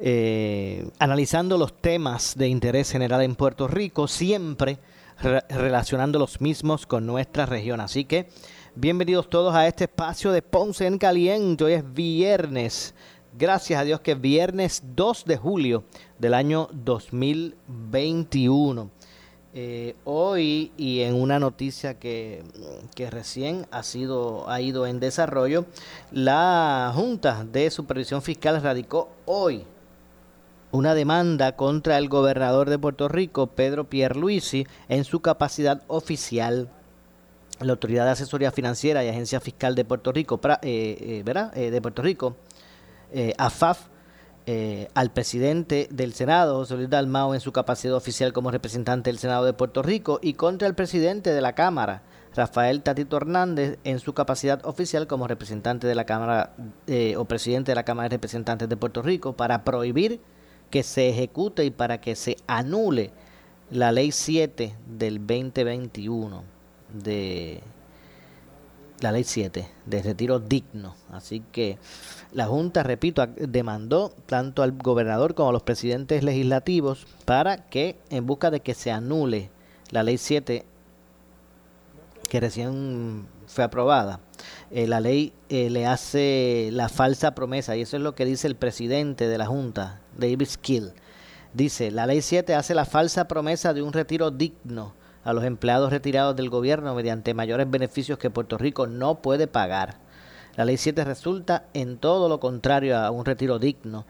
Eh, analizando los temas de interés general en Puerto Rico, siempre relacionando los mismos con nuestra región. Así que bienvenidos todos a este espacio de Ponce en Caliente. Hoy es viernes. Gracias a Dios que es viernes 2 de julio del año 2021. Eh, hoy y en una noticia que, que, recién ha sido ha ido en desarrollo, la Junta de Supervisión Fiscal radicó hoy una demanda contra el gobernador de Puerto Rico, Pedro Pierluisi, en su capacidad oficial. La Autoridad de Asesoría Financiera y Agencia Fiscal de Puerto Rico, eh, eh, ¿verdad? Eh, de Puerto Rico, AFAF, al presidente del Senado, José Luis Dalmao, en su capacidad oficial como representante del Senado de Puerto Rico, y contra el presidente de la Cámara, Rafael Tatito Hernández, en su capacidad oficial como representante de la Cámara o presidente de la Cámara de Representantes de Puerto Rico, para prohibir que se ejecute y para que se anule la ley 7 del 2021 de la ley 7 de retiro digno. Así que la Junta, repito, demandó tanto al gobernador como a los presidentes legislativos para que, en busca de que se anule la ley 7 que recién fue aprobada, eh, la ley eh, le hace la falsa promesa, y eso es lo que dice el presidente de la Junta, David Skill. Dice, la ley 7 hace la falsa promesa de un retiro digno a los empleados retirados del gobierno mediante mayores beneficios que Puerto Rico no puede pagar. La ley 7 resulta en todo lo contrario a un retiro digno.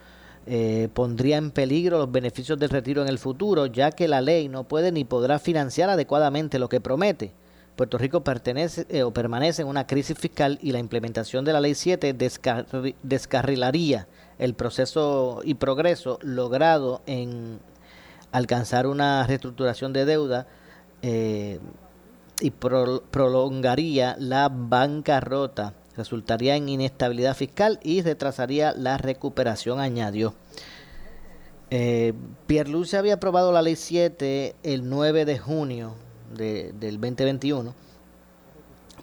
Eh, pondría en peligro los beneficios del retiro en el futuro, ya que la ley no puede ni podrá financiar adecuadamente lo que promete. Puerto Rico pertenece eh, o permanece en una crisis fiscal y la implementación de la Ley 7 descarrilaría el proceso y progreso logrado en alcanzar una reestructuración de deuda eh, y prolongaría la bancarrota, resultaría en inestabilidad fiscal y retrasaría la recuperación, añadió. Eh, había aprobado la ley 7 el 9 de junio del 2021,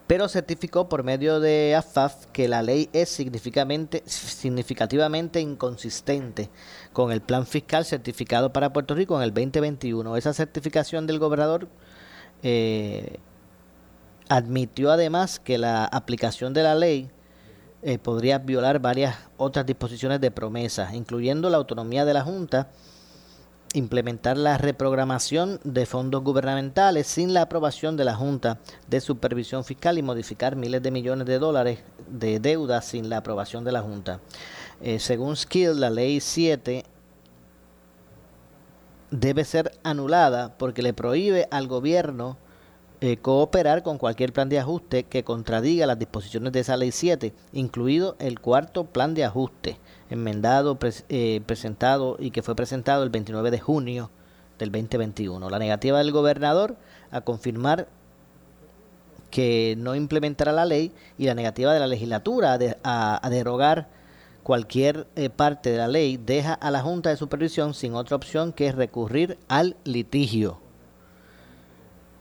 pero certificó por medio de AFAF que la ley es significativamente inconsistente con el plan fiscal certificado para Puerto Rico en el 2021. Esa certificación del gobernador eh, admitió además que la aplicación de la ley eh, podría violar varias otras disposiciones de promesa, incluyendo la autonomía de la Junta implementar la reprogramación de fondos gubernamentales sin la aprobación de la Junta de Supervisión Fiscal y modificar miles de millones de dólares de deuda sin la aprobación de la Junta. Eh, según Skill, la ley 7 debe ser anulada porque le prohíbe al gobierno eh, cooperar con cualquier plan de ajuste que contradiga las disposiciones de esa ley 7, incluido el cuarto plan de ajuste enmendado, eh, presentado y que fue presentado el 29 de junio del 2021. La negativa del gobernador a confirmar que no implementará la ley y la negativa de la legislatura a, derogar cualquier eh, parte de la ley deja a la Junta de Supervisión sin otra opción que recurrir al litigio.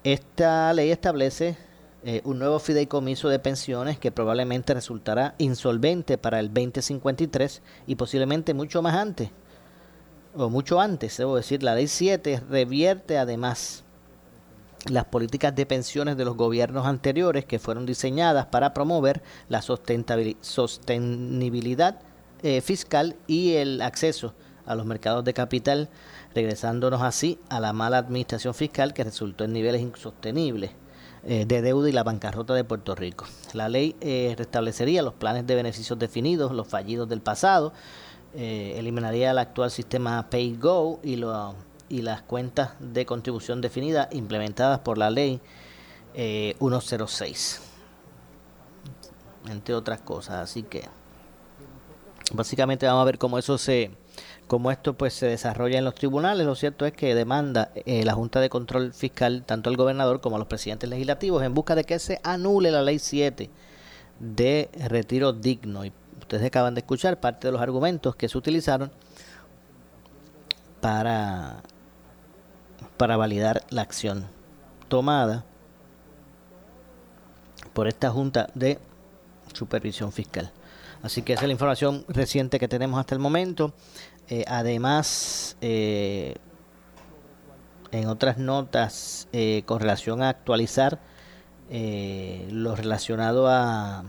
Esta ley establece eh, un nuevo fideicomiso de pensiones que probablemente resultará insolvente para el 2053 y posiblemente mucho más antes, o mucho antes, debo decir, la ley 7 revierte además las políticas de pensiones de los gobiernos anteriores que fueron diseñadas para promover la sostenibilidad eh, fiscal y el acceso a los mercados de capital, regresándonos así a la mala administración fiscal que resultó en niveles insostenibles eh, de deuda y la bancarrota de Puerto Rico. La ley eh, restablecería los planes de beneficios definidos, los fallidos del pasado, eh, eliminaría el actual sistema Pay Go y, y las cuentas de contribución definida implementadas por la ley 106, entre otras cosas. Así que básicamente vamos a ver cómo eso se cómo esto pues se desarrolla en los tribunales. Lo cierto es que demanda eh, la Junta de Control Fiscal tanto al gobernador como a los presidentes legislativos en busca de que se anule la ley 7 de retiro digno. Y ustedes acaban de escuchar parte de los argumentos que se utilizaron para, para validar la acción tomada por esta Junta de Supervisión Fiscal. Así que esa es la información reciente que tenemos hasta el momento. Eh, además, eh, en otras notas eh, con relación a actualizar lo relacionado a,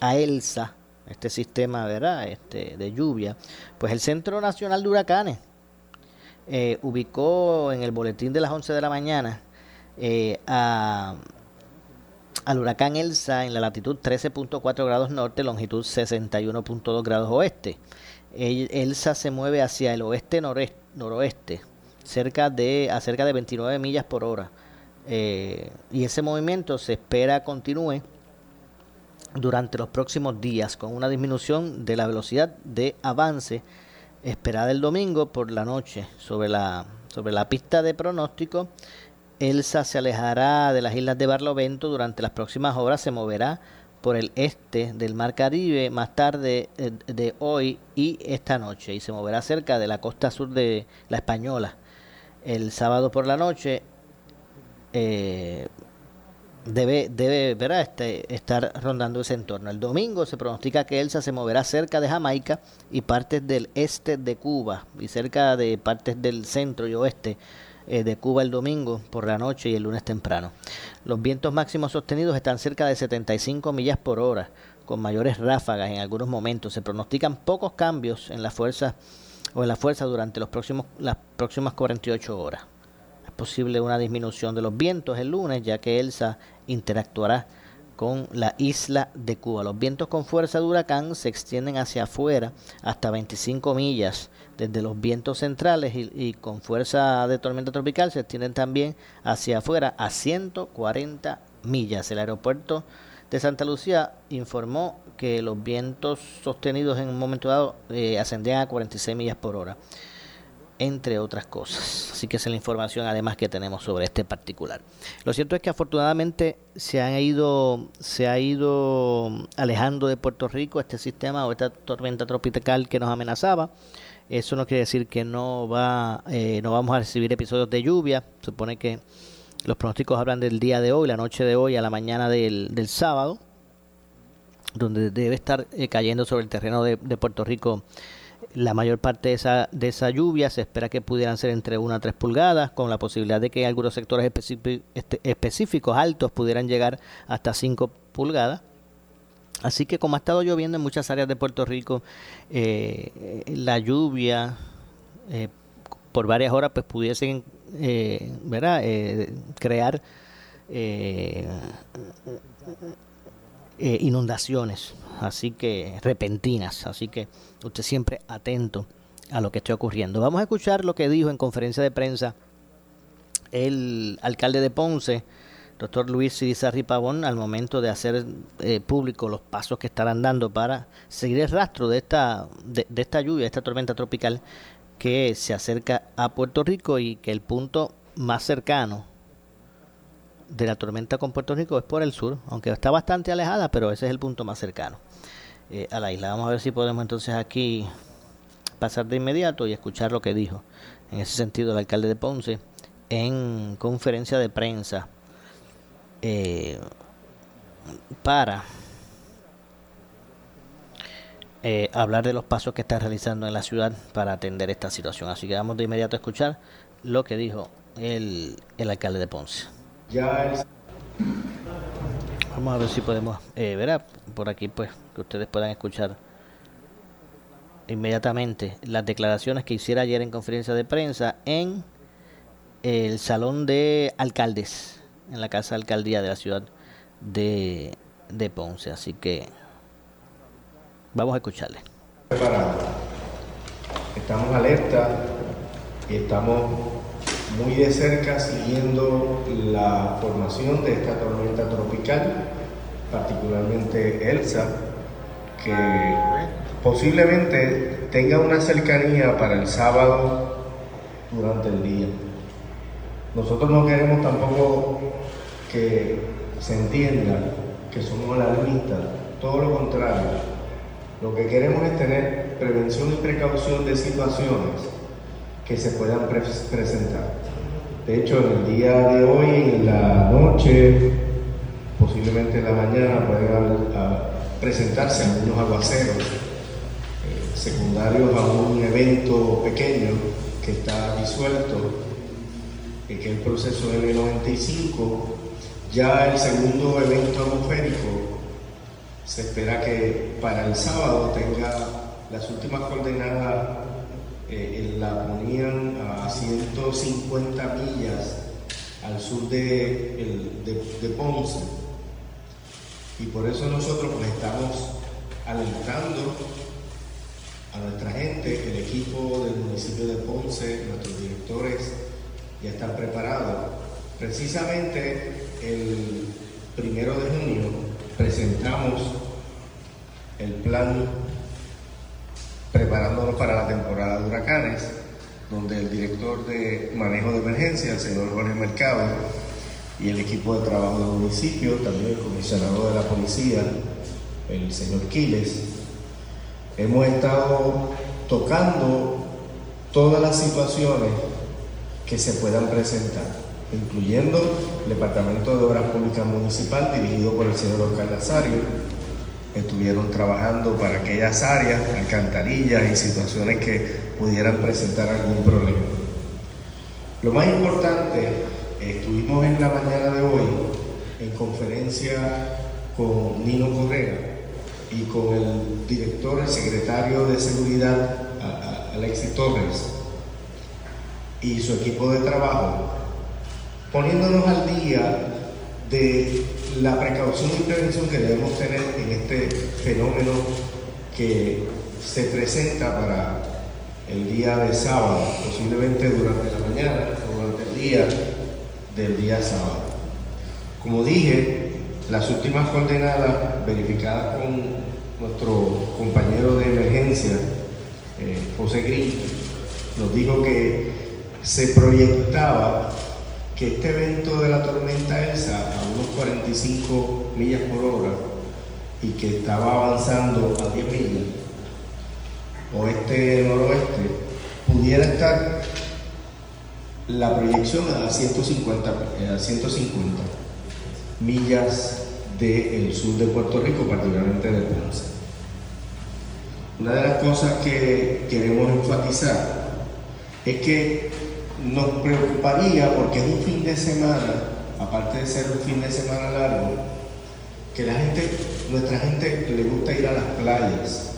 ELSA, este sistema ¿verdad? Este, de lluvia, pues el Centro Nacional de Huracanes ubicó en el boletín de las 11 de la mañana al huracán Elsa en la latitud 13.4 grados norte, longitud 61.2 grados oeste. Elsa se mueve hacia el oeste noroeste, cerca de, a cerca de 29 millas por hora. Eh, y ese movimiento se espera continúe durante los próximos días con una disminución de la velocidad de avance esperada el domingo por la noche sobre la, sobre la pista de pronóstico. Elsa se alejará de las islas de Barlovento durante las próximas horas, se moverá por el este del Mar Caribe más tarde eh, de hoy y esta noche y se moverá cerca de la costa sur de la Española. El sábado por la noche eh, debe, debe Este, estar rondando ese entorno. El domingo se pronostica que Elsa se moverá cerca de Jamaica y partes del este de Cuba y cerca de partes del centro y oeste eh, de Cuba el domingo por la noche y el lunes temprano. Los vientos máximos sostenidos están cerca de 75 millas por hora, con mayores ráfagas en algunos momentos. Se pronostican pocos cambios en la fuerza o en la fuerza durante los próximos, las próximas 48 horas. Es posible una disminución de los vientos el lunes, ya que Elsa interactuará con la isla de Cuba. Los vientos con fuerza de huracán se extienden hacia afuera hasta 25 millas desde los vientos centrales y, con fuerza de tormenta tropical se extienden también hacia afuera a 140 millas. El aeropuerto de Santa Lucía informó que los vientos sostenidos en un momento dado eh, ascendían a 46 millas por hora entre otras cosas. Así que esa es la información además que tenemos sobre este particular. Lo cierto es que afortunadamente se han ido se ha ido alejando de Puerto Rico este sistema o esta tormenta tropical que nos amenazaba. Eso no quiere decir que no va eh, no vamos a recibir episodios de lluvia. Supone que los pronósticos hablan del día de hoy, la noche de hoy a la mañana del, del sábado, donde debe estar eh, cayendo sobre el terreno de, de Puerto Rico la mayor parte de esa, de esa lluvia se espera que pudieran ser entre 1 a 3 pulgadas, con la posibilidad de que algunos sectores este, específicos altos pudieran llegar hasta 5 pulgadas. Así que como ha estado lloviendo en muchas áreas de Puerto Rico, eh, la lluvia eh, por varias horas pues pudiesen eh, crear inundaciones así que repentinas, así que usted siempre atento a lo que esté ocurriendo. Vamos a escuchar lo que dijo en conferencia de prensa el alcalde de Ponce, doctor Luis Sirizarri Pavón, al momento de hacer eh, público los pasos que estarán dando para seguir el rastro de esta, de, de esta lluvia, esta tormenta tropical que se acerca a Puerto Rico y que el punto más cercano de la tormenta con Puerto Rico es por el sur, aunque está bastante alejada, pero ese es el punto más cercano eh, a la isla. Vamos a ver si podemos entonces aquí pasar de inmediato y escuchar lo que dijo en ese sentido el alcalde de Ponce en conferencia de prensa eh, para eh, hablar de los pasos que está realizando en la ciudad para atender esta situación. Así que vamos de inmediato a escuchar lo que dijo el, el alcalde de Ponce. Vamos a ver si podemos eh, ver por aquí, pues, que ustedes puedan escuchar inmediatamente las declaraciones que hiciera ayer en conferencia de prensa en el salón de alcaldes, en la casa de alcaldía de la ciudad de, de Ponce. Así que vamos a escucharle. Estamos alerta y estamos muy de cerca siguiendo la formación de esta tormenta tropical, particularmente Elsa, que posiblemente tenga una cercanía para el sábado durante el día. Nosotros no queremos tampoco que se entienda que somos alarmistas, todo lo contrario. Lo que queremos es tener prevención y precaución de situaciones que se puedan presentar. De hecho, en el día de hoy, en la noche, posiblemente en la mañana, pueden presentarse algunos aguaceros eh, secundarios a un evento pequeño que está disuelto, que es el proceso M95. Ya el segundo evento atmosférico se espera que para el sábado tenga las últimas coordenadas eh, la ponían a 150 millas al sur de, de, Ponce. Y por eso nosotros pues, estamos alentando a nuestra gente, el equipo del municipio de Ponce, nuestros directores ya están preparados. Precisamente el primero de junio presentamos el plan preparándonos para la temporada de huracanes, donde el director de manejo de emergencia, el señor Jorge Mercado, y el equipo de trabajo del municipio, también el comisionado de la policía, el señor Quiles, hemos estado tocando todas las situaciones que se puedan presentar, incluyendo el Departamento de Obras Públicas Municipal dirigido por el señor Oscar Nazario, estuvieron trabajando para aquellas áreas, alcantarillas y situaciones que pudieran presentar algún problema. Lo más importante, estuvimos en la mañana de hoy en conferencia con Nino Correa y con el director, el secretario de Seguridad, Alexis Torres, y su equipo de trabajo, poniéndonos al día de la precaución y prevención que debemos tener en este fenómeno que se presenta para el día de sábado, posiblemente durante la mañana o durante el día del día sábado. Como dije, las últimas coordenadas verificadas con nuestro compañero de emergencia, eh, José Gris, nos dijo que se proyectaba que este evento de la tormenta Elsa a unos 45 millas por hora y que estaba avanzando a 10 millas, oeste-noroeste, pudiera estar la proyección a 150, a 150 millas del sur de Puerto Rico, particularmente de Ponce. Una de las cosas que queremos enfatizar es que nos preocuparía porque es un fin de semana, aparte de ser un fin de semana largo, que la gente, nuestra gente le gusta ir a las playas.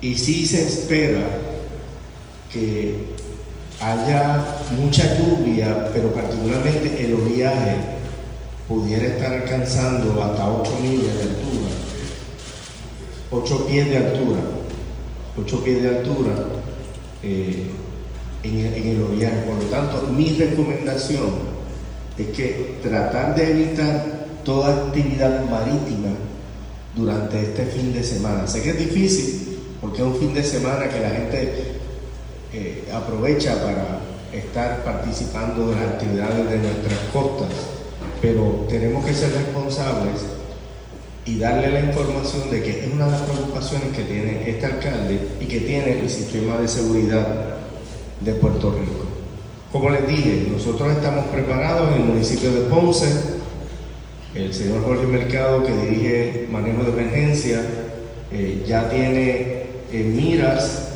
Y sí se espera que haya mucha lluvia, pero particularmente el oleaje pudiera estar alcanzando hasta 8 millas de altura, 8 pies de altura, 8 pies de altura. Eh, en el, en Por lo tanto, mi recomendación es que tratar de evitar toda actividad marítima durante este fin de semana. Sé que es difícil porque es un fin de semana que la gente eh, aprovecha para estar participando de las actividades de nuestras costas, pero tenemos que ser responsables y darle la información de que es una de las preocupaciones que tiene este alcalde y que tiene el sistema de seguridad de Puerto Rico. Como les dije, nosotros estamos preparados en el municipio de Ponce. El señor Jorge Mercado, que dirige manejo de emergencia, eh, ya tiene en miras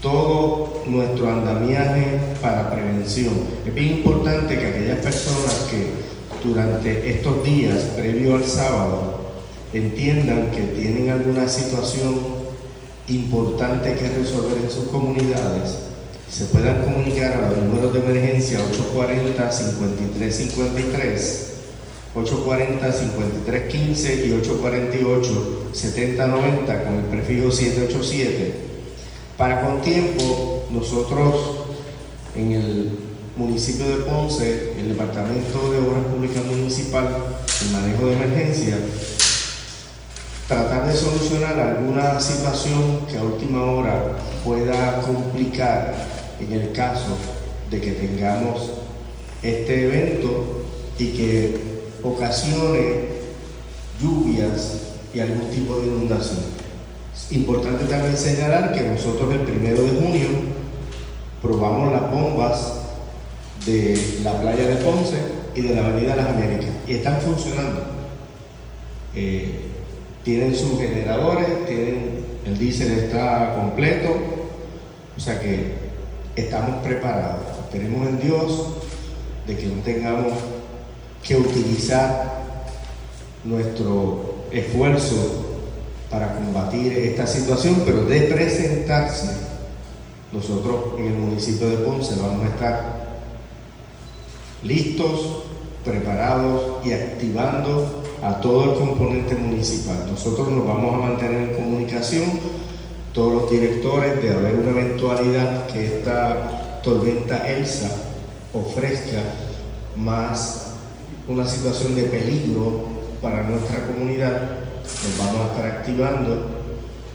todo nuestro andamiaje para prevención. Es bien importante que aquellas personas que durante estos días, previo al sábado, entiendan que tienen alguna situación importante que resolver en sus comunidades, se puedan comunicar a los números de emergencia 840-5353, 840-5315 y 848-7090 con el prefijo 787. Para con tiempo, nosotros en el municipio de Ponce, el Departamento de Obras Públicas Municipal, el manejo de emergencia, tratar de solucionar alguna situación que a última hora pueda complicar en el caso de que tengamos este evento y que ocasione lluvias y algún tipo de inundación. Es importante también señalar que nosotros el primero de junio probamos las bombas de la playa de Ponce y de la Avenida Las Américas y están funcionando. Eh, tienen sus generadores, tienen, el diésel está completo, o sea que estamos preparados. Tenemos en Dios de que no tengamos que utilizar nuestro esfuerzo para combatir esta situación, pero de presentarse, nosotros en el municipio de Ponce vamos a estar listos, preparados y activando a todo el componente municipal. Nosotros nos vamos a mantener en comunicación, todos los directores, de haber una eventualidad que esta tormenta Elsa ofrezca más una situación de peligro para nuestra comunidad, nos vamos a estar activando.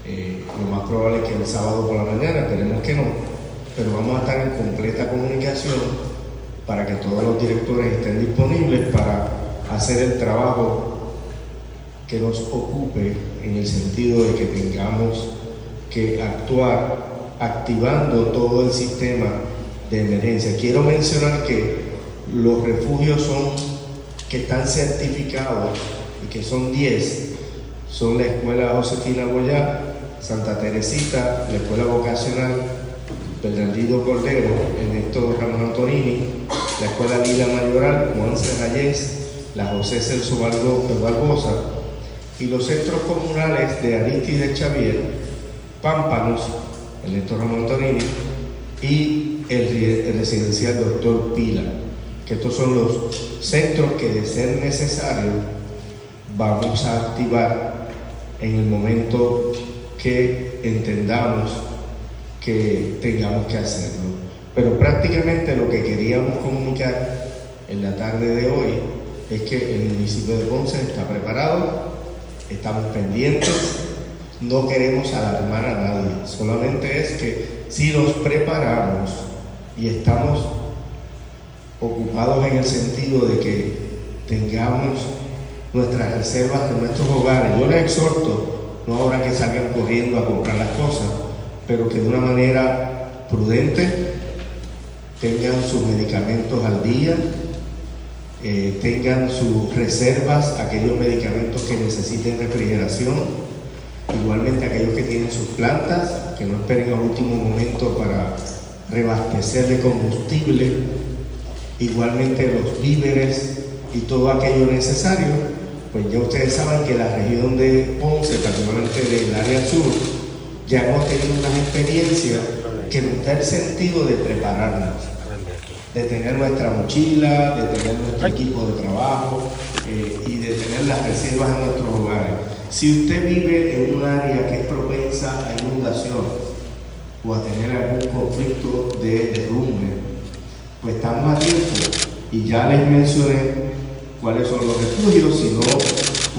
Eh, lo más probable es que el sábado por la mañana, esperemos que no, pero vamos a estar en completa comunicación para que todos los directores estén disponibles para hacer el trabajo que nos ocupe en el sentido de que tengamos que actuar activando todo el sistema de emergencia. Quiero mencionar que los refugios son que están certificados y que son 10, son la Escuela Josefina Boyá, Santa Teresita, la Escuela Vocacional Bernardino Cordero, Ernesto Ramón Antonini, la Escuela Lila Mayoral, Juan Serrayés, la José Celso Barbosa y los centros comunales de de Xavier, Pámpanos, Ernesto Ramón Antonini y el, residencial Doctor Pila, que estos son los centros que de ser necesario vamos a activar en el momento que entendamos que tengamos que hacerlo. Pero prácticamente lo que queríamos comunicar en la tarde de hoy es que el municipio de Ponce está preparado, estamos pendientes, no queremos alarmar a nadie, solamente es que si nos preparamos y estamos ocupados en el sentido de que tengamos nuestras reservas de nuestros hogares, yo les exhorto, no ahora que salgan corriendo a comprar las cosas, pero que de una manera prudente tengan sus medicamentos al día, eh, tengan sus reservas, aquellos medicamentos que necesiten refrigeración, igualmente aquellos que tienen sus plantas, que no esperen al último momento para reabastecer de combustible, igualmente los víveres y todo aquello necesario, pues ya ustedes saben que la región de Ponce, particularmente del área sur, ya hemos tenido unas experiencias que nos da el sentido de prepararnos, de tener nuestra mochila, de tener nuestro equipo de trabajo eh, y de tener las reservas en nuestros hogares. Si usted vive en un área que es propensa a inundación o a tener algún conflicto de derrumbe, pues estamos a tiempo y ya les mencioné cuáles son los refugios, si no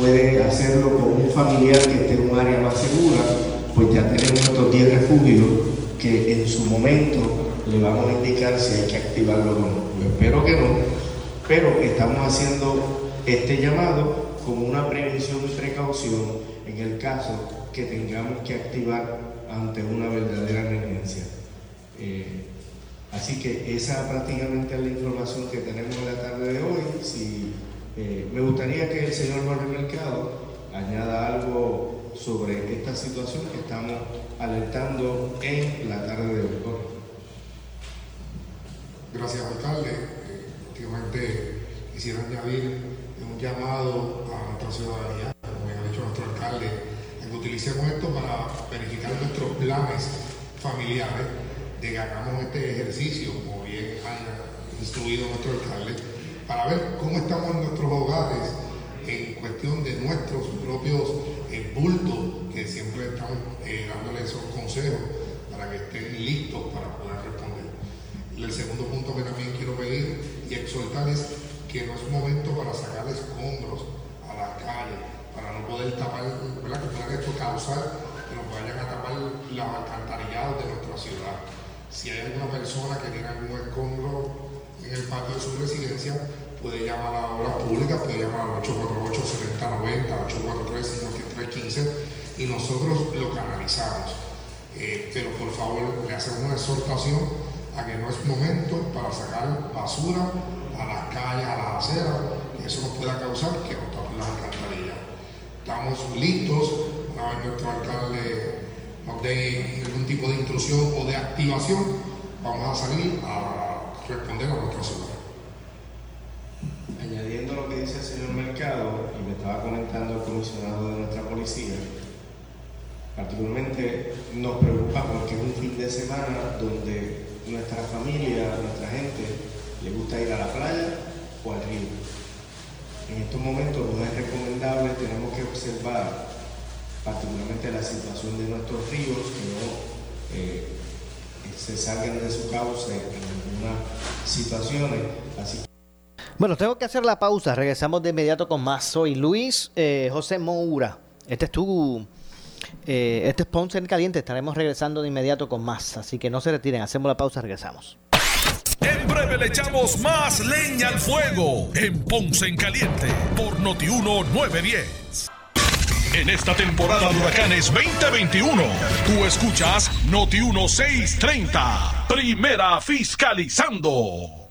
puede hacerlo con un familiar que esté en un área más segura pues ya tenemos estos 10 refugios que en su momento le vamos a indicar si hay que activarlo o no. Yo espero que no, pero estamos haciendo este llamado como una prevención y precaución en el caso que tengamos que activar ante una verdadera emergencia. Eh, así que esa prácticamente es la información que tenemos en la tarde de hoy. Si, eh, me gustaría que el señor Jorge Mercado añada algo sobre esta situación que estamos alertando en la tarde de hoy. Gracias, alcalde. Eh, últimamente quisiera añadir un llamado a nuestra ciudadanía, como ya ha dicho utilicemos esto para verificar nuestros planes familiares, de que hagamos este ejercicio, como bien ha instruido nuestro alcalde, para ver cómo estamos en nuestros hogares en cuestión de nuestros propios eh, bultos, que siempre estamos eh, dándoles esos consejos para que estén listos para poder responder. El segundo punto que también quiero pedir y exhortar es que no es momento para sacar escombros a la calle, para no poder tapar, ¿verdad? que pueda esto causar que nos vayan a tapar los alcantarillados de nuestra ciudad. Si hay alguna persona que tiene algún escombro en el patio de su residencia, puede llamar a obras públicas, puede llamar al 848-7090, 843-5315 y nosotros lo canalizamos. Eh, pero por favor, le hacemos una exhortación a que no es momento para sacar basura a las calles, a las aceras, eso nos pueda causar que nos tapen las alcantarillas. Estamos listos, una vez nuestro alcalde nos dé algún tipo de intrusión o de activación, vamos a salir a responder a nuestra ciudad añadiendo lo que dice el señor Mercado, y me estaba comentando el comisionado de nuestra policía, particularmente nos preocupa porque es un fin de semana donde nuestra familia, nuestra gente, le gusta ir a la playa o al río. En estos momentos no es recomendable, tenemos que observar particularmente la situación de nuestros ríos, que no eh, se salgan de su cauce en algunas situaciones. Así bueno, tengo que hacer la pausa. Regresamos de inmediato con más. Soy Luis eh, José Moura. Este es tu. Eh, este es Ponce en Caliente. Estaremos regresando de inmediato con más. Así que no se retiren. Hacemos la pausa. Regresamos. En breve le echamos más leña al fuego en Ponce en Caliente por Notiuno 910. En esta temporada de huracanes 2021, tú escuchas Noti 1630, primera fiscalizando.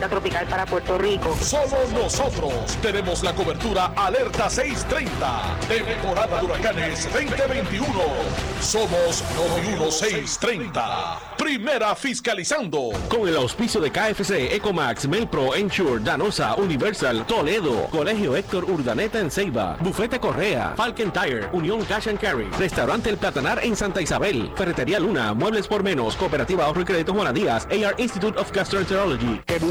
tropical para Puerto Rico. Somos nosotros. Tenemos la cobertura Alerta 630. Temporada de Huracanes 2021. Somos 630. Primera fiscalizando. Con el auspicio de KFC, Ecomax, Melpro, Ensure, Danosa, Universal, Toledo, Colegio Héctor Urdaneta en Ceiba, Bufete Correa, Falcon Tire, Unión Cash and Carry, Restaurante El Platanar en Santa Isabel, Ferretería Luna, Muebles por Menos, Cooperativa Ahorro y Crédito Juana Díaz, AR Institute of Gastroenterology.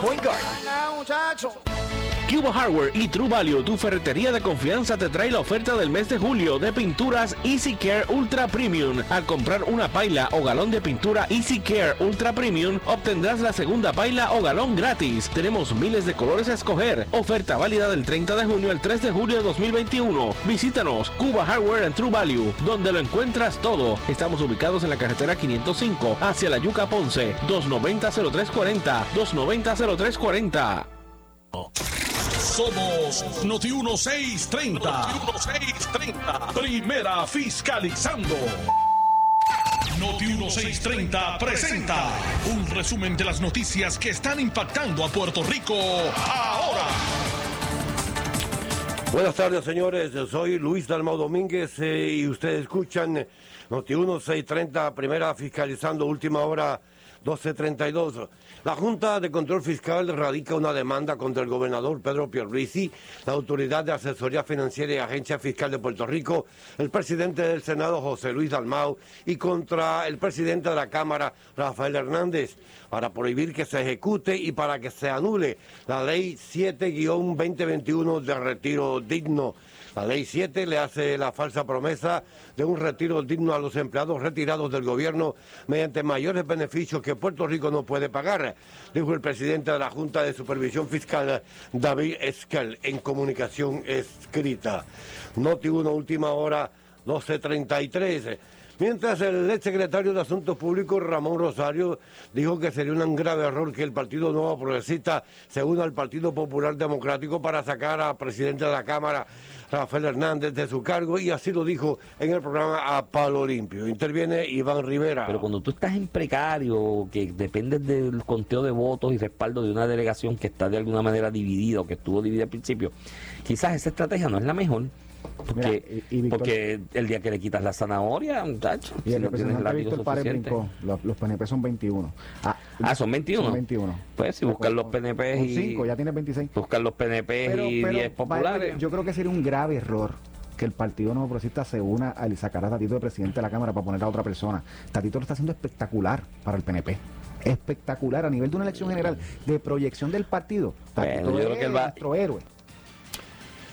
Point guard. Cuba Hardware y True Value, tu ferretería de confianza, te trae la oferta del mes de julio de pinturas Easy Care Ultra Premium. Al comprar una paila o galón de pintura Easy Care Ultra Premium, obtendrás la segunda paila o galón gratis. Tenemos miles de colores a escoger. Oferta válida del 30 de junio al 3 de julio de 2021. Visítanos, Cuba Hardware and True Value, donde lo encuentras todo. Estamos ubicados en la carretera 505 hacia la Yuca Ponce, 290-0340, 290-0340. Somos Noti 1630. Noti 1630. Primera fiscalizando. Noti 1630 presenta un resumen de las noticias que están impactando a Puerto Rico ahora. Buenas tardes, señores. Soy Luis Dalmau Domínguez eh, y ustedes escuchan Noti 1630, primera fiscalizando, última hora 1232. La Junta de Control Fiscal radica una demanda contra el gobernador Pedro Pierluisi, la Autoridad de Asesoría Financiera y Agencia Fiscal de Puerto Rico, el presidente del Senado José Luis Dalmau y contra el presidente de la Cámara Rafael Hernández para prohibir que se ejecute y para que se anule la Ley 7-2021 de retiro digno. La ley 7 le hace la falsa promesa de un retiro digno a los empleados retirados del gobierno mediante mayores beneficios que Puerto Rico no puede pagar, dijo el presidente de la Junta de Supervisión Fiscal, David Esquel, en comunicación escrita. Noti 1, última hora, 12.33. Mientras el exsecretario de Asuntos Públicos, Ramón Rosario, dijo que sería un grave error que el Partido Nuevo Progresista se una al Partido Popular Democrático para sacar al presidente de la Cámara, Rafael Hernández, de su cargo, y así lo dijo en el programa A Palo Limpio. Interviene Iván Rivera. Pero cuando tú estás en precario, que dependes del conteo de votos y respaldo de una delegación que está de alguna manera dividida o que estuvo dividida al principio, quizás esa estrategia no es la mejor. Porque, porque el día que le quitas la zanahoria, muchacho, y el representante Víctor Párez brincó, los, los, PNP son 21. Ah, ah son 21. Son 21. Pues si buscan los PNP y... 5, ya tiene 26. Buscan los PNP y 10 populares. Yo creo que sería un grave error que el Partido Nuevo Progresista se una al sacar a Tatito de presidente de la Cámara para poner a otra persona. Tatito lo está haciendo espectacular para el PNP espectacular a nivel de una elección general de proyección del partido. Tatito bueno, yo creo que él va, nuestro héroe.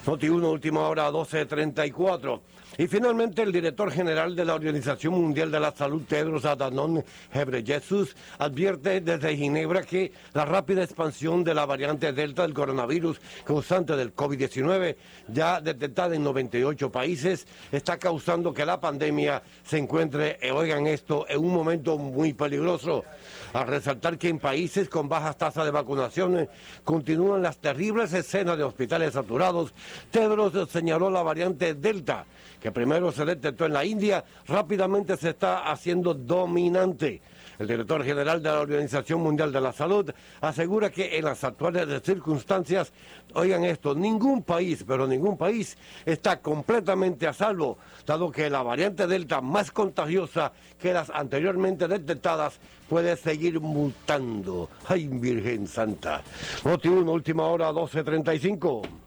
Noti 1, última hora, 12.34. Y finalmente el director general de la Organización Mundial de la Salud, Tedros Adhanom Ghebreyesus, advierte desde Ginebra que la rápida expansión de la variante Delta del coronavirus causante del COVID-19, ya detectada en 98 países, está causando que la pandemia se encuentre, eh, oigan esto, en un momento muy peligroso. Al resaltar que en países con bajas tasas de vacunación eh, continúan las terribles escenas de hospitales saturados, Tedros señaló la variante Delta, que primero se detectó en la India, rápidamente se está haciendo dominante. El director general de la Organización Mundial de la Salud asegura que en las actuales circunstancias, oigan esto, ningún país, pero ningún país está completamente a salvo, dado que la variante Delta más contagiosa que las anteriormente detectadas puede seguir mutando. ¡Ay, Virgen Santa! Noti 1, última hora, 12.35.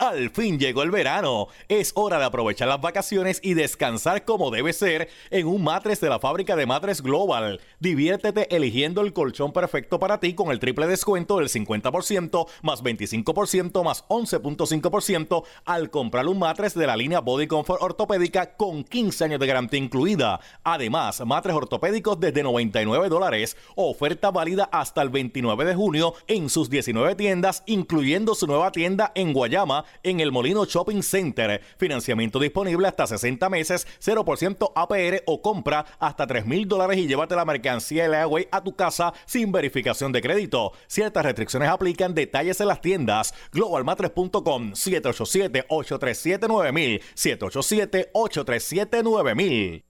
Al fin llegó el verano. Es hora de aprovechar las vacaciones y descansar como debe ser en un matres de la fábrica de matres Global. Diviértete eligiendo el colchón perfecto para ti con el triple descuento del 50% más 25% más 11.5% al comprar un matres de la línea Body Comfort ortopédica con 15 años de garantía incluida. Además, matres ortopédicos desde 99 dólares. Oferta válida hasta el 29 de junio en sus 19 tiendas, incluyendo su nueva tienda en Guayama en el Molino Shopping Center. Financiamiento disponible hasta 60 meses, 0% APR o compra hasta 3 mil dólares y llévate la mercancía Leaway a tu casa sin verificación de crédito. Ciertas restricciones aplican, detalles en las tiendas. Globalmatres.com 787-837-9000 787-837-9000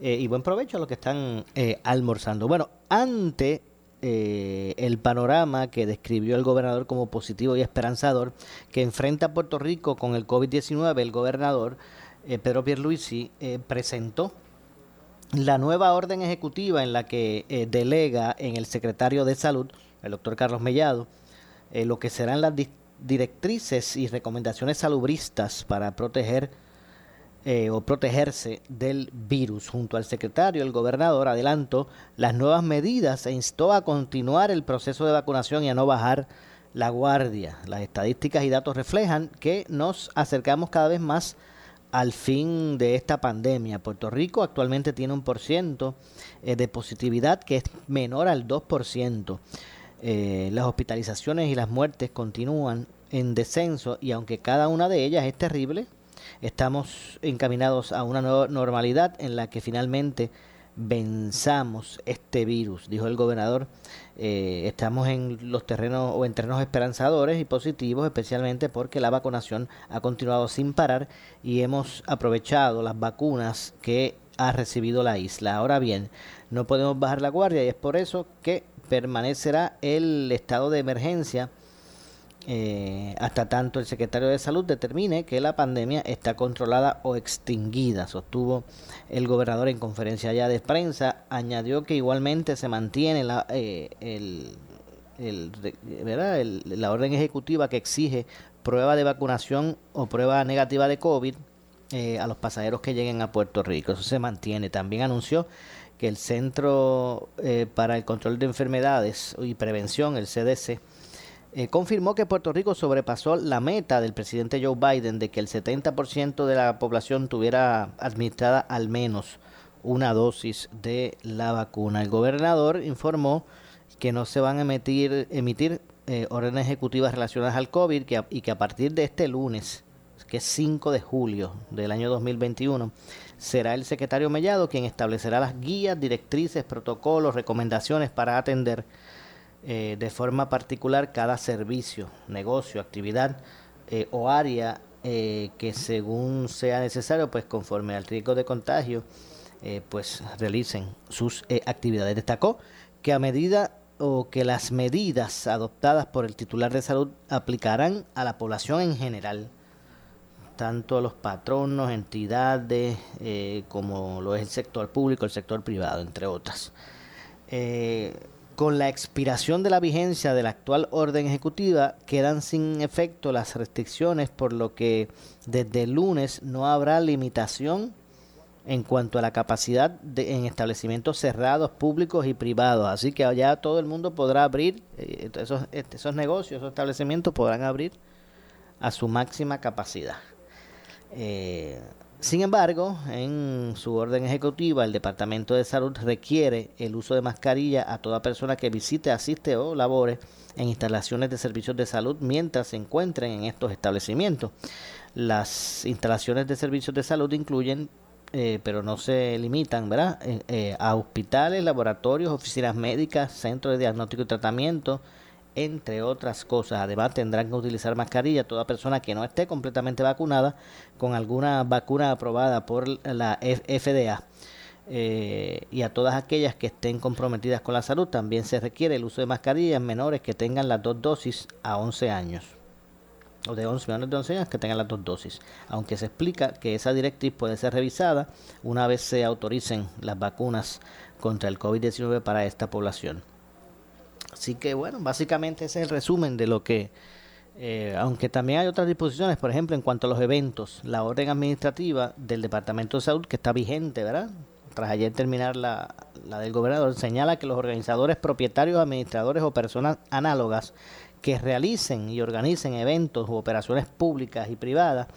eh, y buen provecho a los que están eh, almorzando. Bueno, ante eh, el panorama que describió el gobernador como positivo y esperanzador que enfrenta a Puerto Rico con el COVID-19, el gobernador Pedro Pierluisi presentó la nueva orden ejecutiva en la que delega en el secretario de Salud, el doctor Carlos Mellado, lo que serán las directrices y recomendaciones salubristas para proteger eh, o protegerse del virus. Junto al secretario, el gobernador adelantó las nuevas medidas e instó a continuar el proceso de vacunación y a no bajar la guardia. Las estadísticas y datos reflejan que nos acercamos cada vez más al fin de esta pandemia. Puerto Rico actualmente tiene un por ciento eh, de positividad que es menor al 2%. Eh, las hospitalizaciones y las muertes continúan en descenso y aunque cada una de ellas es terrible, estamos encaminados a una nueva normalidad en la que finalmente venzamos este virus, dijo el gobernador. Eh, estamos en los terrenos o en terrenos esperanzadores y positivos, especialmente porque la vacunación ha continuado sin parar y hemos aprovechado las vacunas que ha recibido la isla. Ahora bien, no podemos bajar la guardia y es por eso que permanecerá el estado de emergencia eh, hasta tanto el secretario de Salud determine que la pandemia está controlada o extinguida, sostuvo el gobernador en conferencia ya de prensa. Añadió que igualmente se mantiene la, eh, el, la orden ejecutiva que exige prueba de vacunación o prueba negativa de COVID eh, a los pasajeros que lleguen a Puerto Rico. Eso se mantiene. También anunció que el Centro para el Control de Enfermedades y Prevención, el CDC, eh, confirmó que Puerto Rico sobrepasó la meta del presidente Joe Biden de que el 70% de la población tuviera administrada al menos una dosis de la vacuna. El gobernador informó que no se van a emitir, emitir eh, órdenes ejecutivas relacionadas al COVID y que a partir de este lunes, que es 5 de julio del año 2021, será el secretario Mellado quien establecerá las guías, directrices, protocolos, recomendaciones para atender eh, de forma particular cada servicio, negocio, actividad eh, o área eh, que según sea necesario, pues conforme al riesgo de contagio, pues realicen sus actividades. Destacó que a medida o que las medidas adoptadas por el titular de salud aplicarán a la población en general, tanto a los patronos, entidades, como lo es el sector público, el sector privado, entre otras. Con la expiración de la vigencia de la actual orden ejecutiva, quedan sin efecto las restricciones, por lo que desde el lunes no habrá limitación en cuanto a la capacidad de, en establecimientos cerrados, públicos y privados. Así que ya todo el mundo podrá abrir, eh, esos, esos negocios, esos establecimientos podrán abrir a su máxima capacidad. Eh, sin embargo, en su orden ejecutiva, el Departamento de Salud requiere el uso de mascarilla a toda persona que visite, asiste o labore en instalaciones de servicios de salud mientras se encuentren en estos establecimientos. Las instalaciones de servicios de salud incluyen eh, pero no se limitan, ¿verdad? Eh, eh, a hospitales, laboratorios, oficinas médicas, centros de diagnóstico y tratamiento, entre otras cosas. Además, tendrán que utilizar mascarilla toda persona que no esté completamente vacunada con alguna vacuna aprobada por la FDA. Eh, y a todas aquellas que estén comprometidas con la salud también se requiere el uso de mascarillas en menores que tengan las dos dosis a 11 años o de 11 menores de 11 años que tengan las dos dosis, aunque se explica que esa directriz puede ser revisada una vez se autoricen las vacunas contra el COVID-19 para esta población. Así que bueno, básicamente ese es el resumen de lo que, eh, aunque también hay otras disposiciones, por ejemplo, en cuanto a los eventos, la orden administrativa del Departamento de Salud que está vigente, ¿verdad? Tras ayer terminar la, la del gobernador, señala que los organizadores, propietarios, administradores o personas análogas que realicen y organicen eventos u operaciones públicas y privadas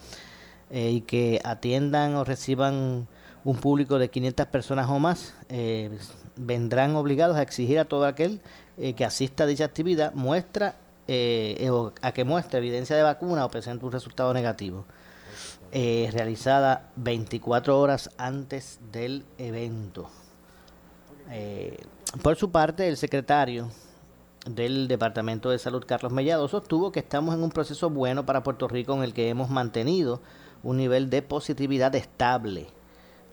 eh, y que atiendan o reciban un público de 500 personas o más, eh, vendrán obligados a exigir a todo aquel eh, que asista a dicha actividad muestra eh, o a que muestre evidencia de vacuna o presente un resultado negativo eh, realizada 24 horas antes del evento. Eh, por su parte, el secretario del Departamento de Salud, Carlos Mellado, sostuvo que estamos en un proceso bueno para Puerto Rico en el que hemos mantenido un nivel de positividad estable.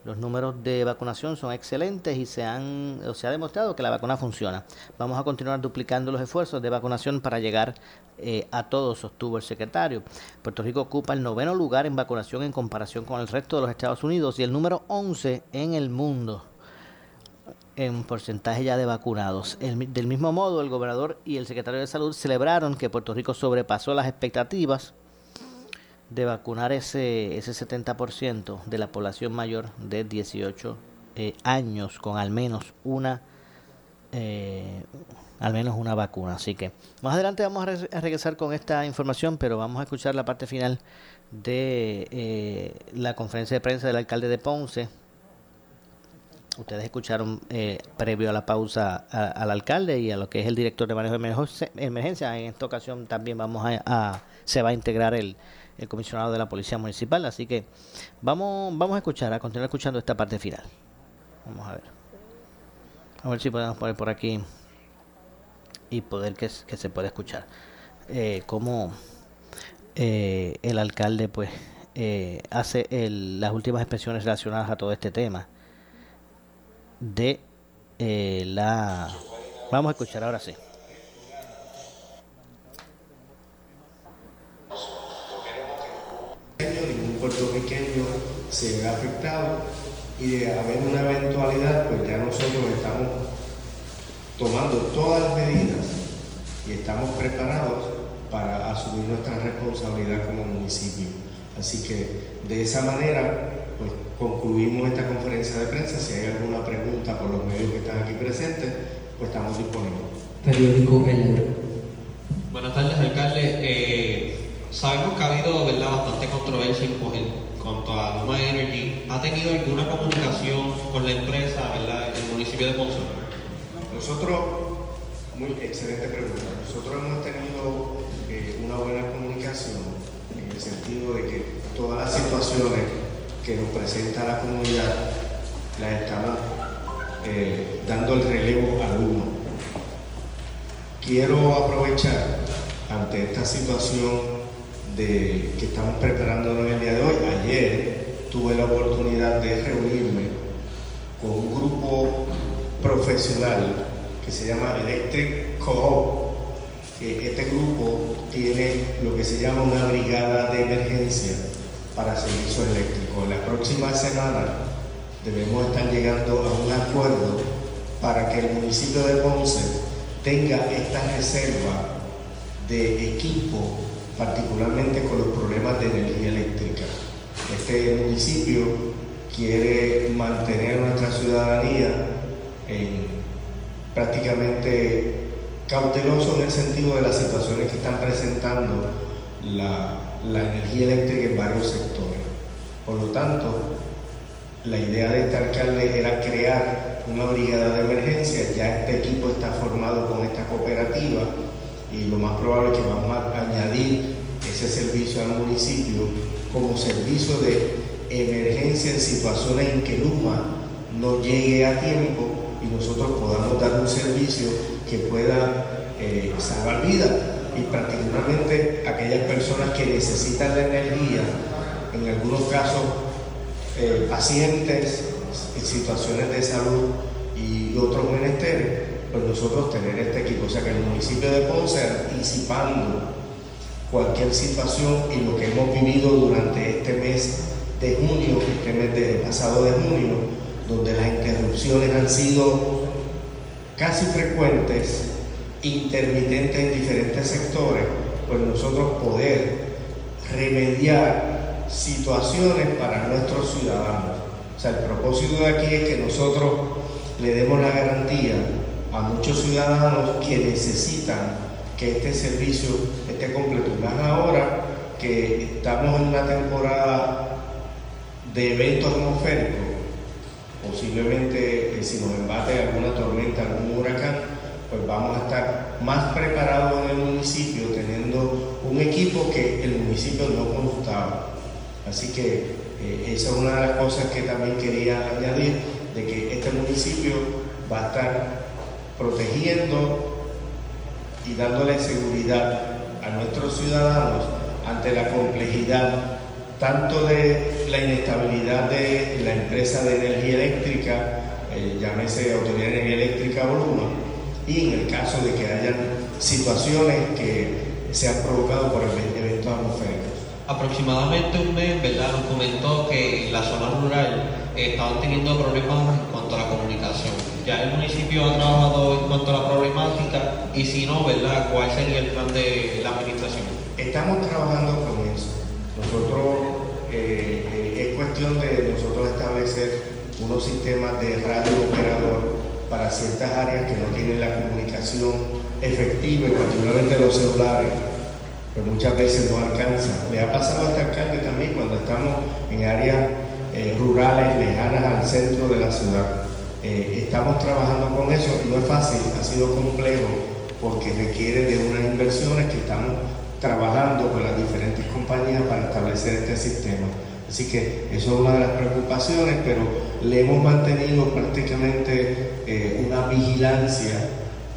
Los números de vacunación son excelentes y se, han, o se ha demostrado que la vacuna funciona. Vamos a continuar duplicando los esfuerzos de vacunación para llegar eh, a todos, sostuvo el secretario. Puerto Rico ocupa el noveno lugar en vacunación en comparación con el resto de los Estados Unidos y el número 11 en el mundo en porcentaje ya de vacunados. El del mismo modo, el gobernador y el secretario de Salud celebraron que Puerto Rico sobrepasó las expectativas de vacunar ese, ese 70% de la población mayor de 18 eh, años con al menos una eh, al menos una vacuna. Así que más adelante vamos a, re- regresar con esta información, pero vamos a escuchar la parte final de eh, la conferencia de prensa del alcalde de Ponce. Ustedes escucharon eh, previo a la pausa a- al alcalde y a lo que es el director de manejo de emergencia-. En esta ocasión también vamos a- se va a integrar el, el comisionado de la policía municipal. Así que vamos vamos a escuchar, a continuar escuchando esta parte final. Vamos a ver. A ver si podemos poner por aquí y poder que, se pueda escuchar. Eh, cómo eh, el alcalde pues eh, hace el- las últimas expresiones relacionadas a todo este tema de eh, la... Vamos a escuchar ahora sí. Ningún puertorriqueño se ve afectado y de haber una eventualidad, pues ya nosotros estamos tomando todas las medidas y estamos preparados para asumir nuestra responsabilidad como municipio. Así que de esa manera, pues concluimos esta conferencia de prensa. Si hay alguna pregunta por los medios que están aquí presentes, pues estamos disponibles. Periódico El. Buenas tardes, alcalde. Eh, sabemos que ha habido ¿verdad? bastante controversia en cuanto a Luma Energy. ¿Ha tenido alguna comunicación con la empresa, ¿verdad? el municipio de Ponce? Nosotros, muy excelente pregunta. Nosotros hemos tenido eh, una buena comunicación en el sentido de que todas las situaciones que nos presenta la comunidad las estamos eh, dando el relevo al uno. Quiero aprovechar ante esta situación que estamos preparándonos el día de hoy. Ayer tuve la oportunidad de reunirme con un grupo profesional que se llama Electric Co-op. Este grupo tiene lo que se llama una brigada de emergencia para servicios eléctricos. La próxima semana debemos estar llegando a un acuerdo para que el municipio de Ponce tenga esta reserva de equipo, particularmente con los problemas de energía eléctrica. Este municipio quiere mantener nuestra ciudadanía en prácticamente cauteloso en el sentido de las situaciones que están presentando la, la energía eléctrica en varios sectores. Por lo tanto, la idea de este alcalde era crear una brigada de emergencia, ya este equipo está formado con esta cooperativa y lo más probable es que vamos a añadir ese servicio al municipio como servicio de emergencia en situaciones en que Luma no llegue a tiempo y nosotros podamos dar un servicio que pueda eh, salvar vidas y particularmente aquellas personas que necesitan la energía, en algunos casos eh, pacientes en situaciones de salud y otros menesteres, pues nosotros tener este equipo. O sea que el municipio de Ponce, anticipando cualquier situación y lo que hemos vivido durante este mes de junio, este mes de, pasado de junio, donde las interrupciones han sido casi frecuentes, intermitentes en diferentes sectores, pues nosotros poder remediar situaciones para nuestros ciudadanos. O sea, el propósito de aquí es que nosotros le demos la garantía a muchos ciudadanos que necesitan que este servicio esté completo. Más ahora que estamos en una temporada de eventos atmosféricos, posiblemente eh, si nos embate alguna tormenta, algún huracán, pues vamos a estar más preparados en el municipio teniendo un equipo que el municipio no contaba. Así que eh, esa es una de las cosas que también quería añadir, de que este municipio va a estar protegiendo y dándole seguridad a nuestros ciudadanos ante la complejidad tanto de la inestabilidad de la empresa de energía eléctrica, eh, llámese Autoridad de Energía Eléctrica o Luma, y en el caso de que hayan situaciones que se han provocado por eventos atmosféricos. Aproximadamente un mes, ¿verdad? Nos comentó que en la zona rural eh, estaban teniendo problemas en cuanto a la comunicación. Ya el municipio ha trabajado en cuanto a la problemática y si no, ¿verdad? ¿Cuál sería el plan de la administración? Estamos trabajando con eso. Nosotros, eh, eh, es cuestión de nosotros establecer unos sistemas de radio operador para ciertas áreas que no tienen la comunicación efectiva, y particularmente los celulares, pues muchas veces no alcanza. Le ha pasado a este alcalde también cuando estamos en áreas eh, rurales lejanas al centro de la ciudad. Eh, estamos trabajando con eso, no es fácil, ha sido complejo porque requiere de unas inversiones que estamos trabajando con las diferentes compañías para establecer este sistema. Así que eso es una de las preocupaciones, pero le hemos mantenido prácticamente eh, una vigilancia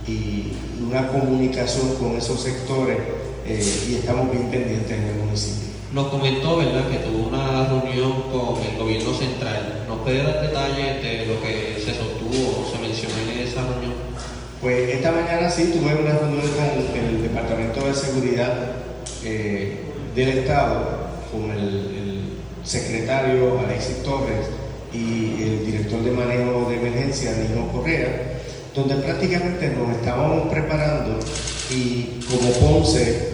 y una comunicación con esos sectores eh, y estamos bien pendientes en el municipio. Nos comentó, ¿verdad?, que tuvo una reunión con el gobierno central. ¿Nos puede dar detalles de lo que se sostuvo o se mencionó en esa reunión? Pues esta mañana sí tuve una reunión con el Departamento de Seguridad eh, del Estado, con el, el, secretario Alexis Torres y el director de manejo de emergencia, Nino Correa, donde prácticamente nos estábamos preparando y como Ponce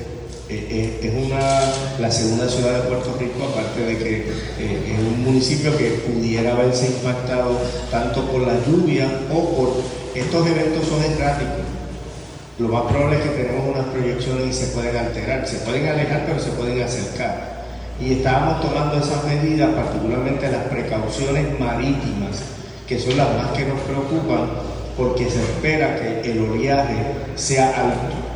eh, eh, es una, la segunda ciudad de Puerto Rico, aparte de que eh, es un municipio que pudiera haberse impactado tanto por la lluvia o por estos eventos son erráticos. Lo más probable es que tenemos unas proyecciones y se pueden alterar, se pueden alejar pero se pueden acercar. Y estábamos tomando esas medidas, particularmente las precauciones marítimas, que son las más que nos preocupan, porque se espera que el oleaje sea alto.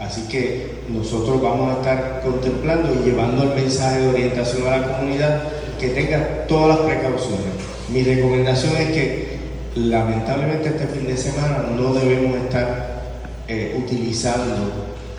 Así que nosotros vamos a estar contemplando y llevando el mensaje de orientación a la comunidad que tenga todas las precauciones. Mi recomendación es que lamentablemente este fin de semana no debemos estar eh, utilizando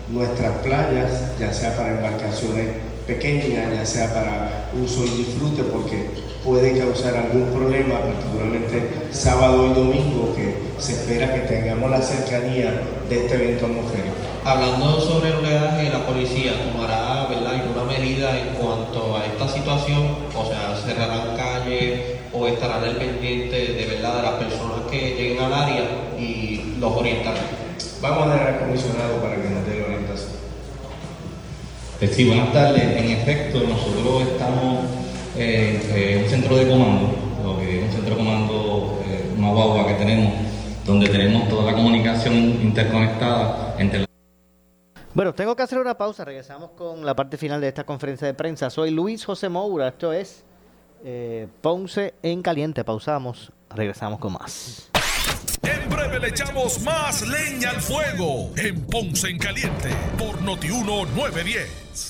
nuestras playas, ya sea para embarcaciones pequeñas, ya sea para uso y disfrute, porque puede causar algún problema, particularmente sábado y domingo, que se espera que tengamos la cercanía de este evento atmosférico. Hablando sobre el oleaje, la policía tomará ¿verdad? alguna medida en cuanto a esta situación, o sea, cerrarán calles o estarán al pendiente de verdad de las personas que lleguen al área y los orientarán. Vamos a dar al comisionado para que nos dé la orientación. Sí, buenas tardes. En efecto, nosotros estamos en eh, un centro de comando, lo que es un centro de comando, eh, una guagua que tenemos, donde tenemos toda la comunicación interconectada entre bueno, tengo que hacer una pausa. Regresamos con la parte final de esta conferencia de prensa. Soy Luis José Moura. Esto es eh, Ponce en Caliente. Pausamos. Regresamos con más. En breve le echamos más leña al fuego en Ponce en Caliente por Notiuno 910.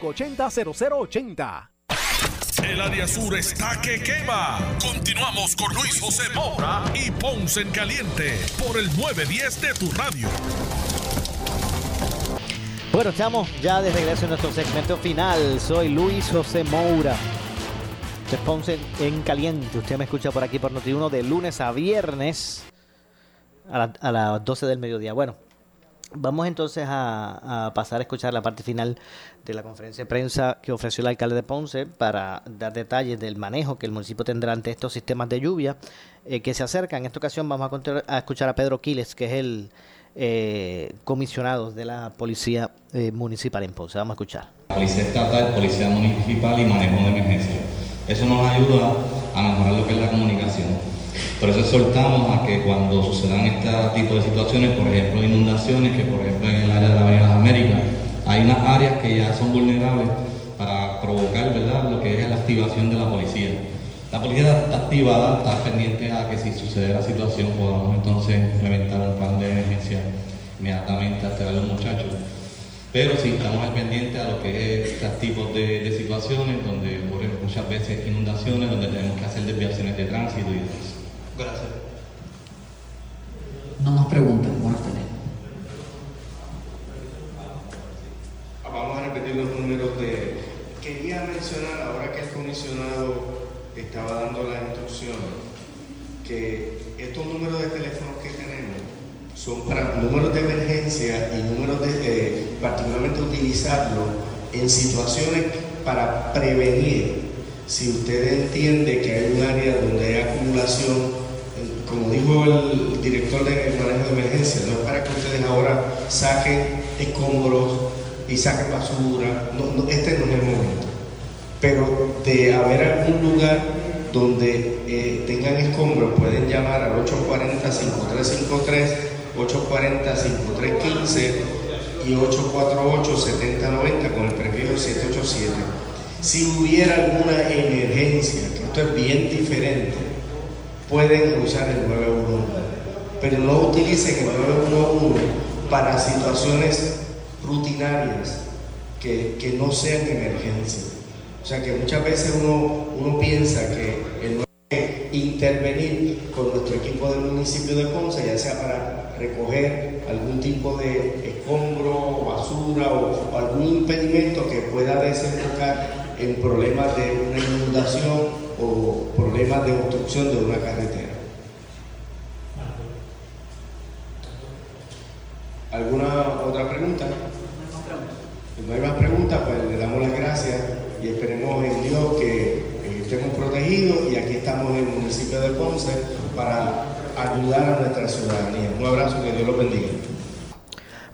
580-0080. El área sur está que quema. Continuamos con Luis José Moura y Ponce en Caliente por el 910 de tu radio. Bueno, estamos ya de regreso en nuestro segmento final. Soy Luis José Moura. Este es Ponce en Caliente. Usted me escucha por aquí por Noti1 de lunes a viernes a, la- a las 12 del mediodía. Bueno, vamos entonces a, a pasar a escuchar la parte final de la conferencia de prensa que ofreció el alcalde de Ponce para dar detalles del manejo que el municipio tendrá ante estos sistemas de lluvia eh, que se acercan. En esta ocasión vamos a, a escuchar a Pedro Quiles, que es el eh, comisionado de la Policía eh, Municipal en Ponce. Vamos a escuchar. Policía estatal, policía municipal y manejo de emergencia. Eso nos ayuda a mejorar lo que es la comunicación. Por eso exhortamos a que cuando sucedan este tipo de situaciones, por ejemplo inundaciones, que por ejemplo en el área de la Avenida Las Américas, hay unas áreas que ya son vulnerables para provocar ¿verdad? lo que es la activación de la policía. La policía está activada, está pendiente a que si sucede la situación podamos entonces implementar un plan de emergencia inmediatamente a los muchachos. Pero sí estamos al pendiente a lo que es estos tipos de, de situaciones donde ocurren muchas veces inundaciones, donde tenemos que hacer desviaciones de tránsito y demás. Gracias. No más preguntas, buenas tardes. Vamos a repetir los números de... Quería mencionar, ahora que el comisionado estaba dando las instrucciones, que estos números de teléfonos que tenemos son para números de emergencia y números de, eh, particularmente utilizarlos en situaciones para prevenir. Si usted entiende que hay un área donde hay acumulación, como dijo el director de manejo de emergencia, no es para que ustedes ahora saquen escombros y saquen basura, no, este no es el momento. Pero de haber algún lugar donde eh, tengan escombros, pueden llamar al 840-5353, 840-5315 y 848-7090 con el prefijo 787. Si hubiera alguna emergencia, que esto es bien diferente, pueden usar el 911, pero no utilicen el 911 para situaciones rutinarias que, que no sean emergencia. O sea que muchas veces uno, uno piensa que el intervenir con nuestro equipo del municipio de Ponce, ya sea para recoger algún tipo de escombro, basura o, o algún impedimento que pueda desembocar en problemas de una inundación o problemas de obstrucción de una carretera. ¿Alguna otra pregunta? Si no hay más preguntas, pues le damos las gracias y esperemos en Dios que eh, estemos protegidos y aquí estamos en el municipio de Ponce para ayudar a nuestra ciudadanía. Un abrazo, que Dios los bendiga.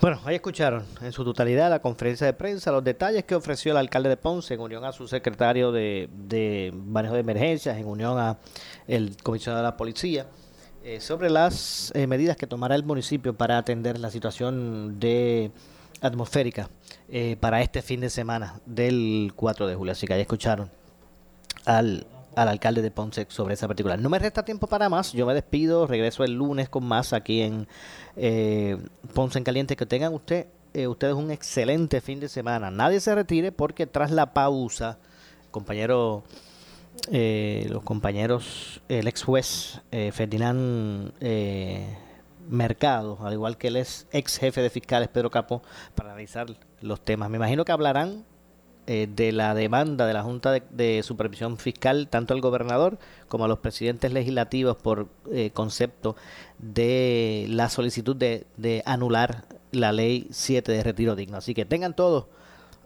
Bueno, ahí escucharon en su totalidad la conferencia de prensa, los detalles que ofreció el alcalde de Ponce en unión a su secretario de, de manejo de emergencias, en unión a el comisionado de la policía, eh, sobre las eh, medidas que tomará el municipio para atender la situación de atmosférica eh, para este fin de semana del 4 de julio. Así que ahí escucharon al, al alcalde de Ponce sobre esa particular. No me resta tiempo para más. Yo me despido. Regreso el lunes con más aquí en eh, Ponce en Caliente. Que tengan usted, eh, ustedes un excelente fin de semana. Nadie se retire porque tras la pausa, compañero, eh, los compañeros, el ex juez eh, Ferdinand eh, Mercado, al igual que el ex, jefe de fiscales Pedro Capo, para analizar los temas. Me imagino que hablarán eh, de la demanda de la Junta de, de Supervisión Fiscal, tanto al gobernador como a los presidentes legislativos por eh, concepto de la solicitud de, de anular la ley 7 de retiro digno. Así que tengan todos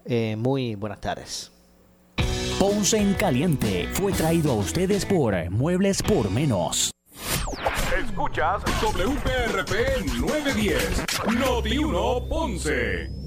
eh, muy buenas tardes. Ponce en Caliente fue traído a ustedes por Muebles por Menos. Escuchas WPRP 910, Noti 1 Ponce.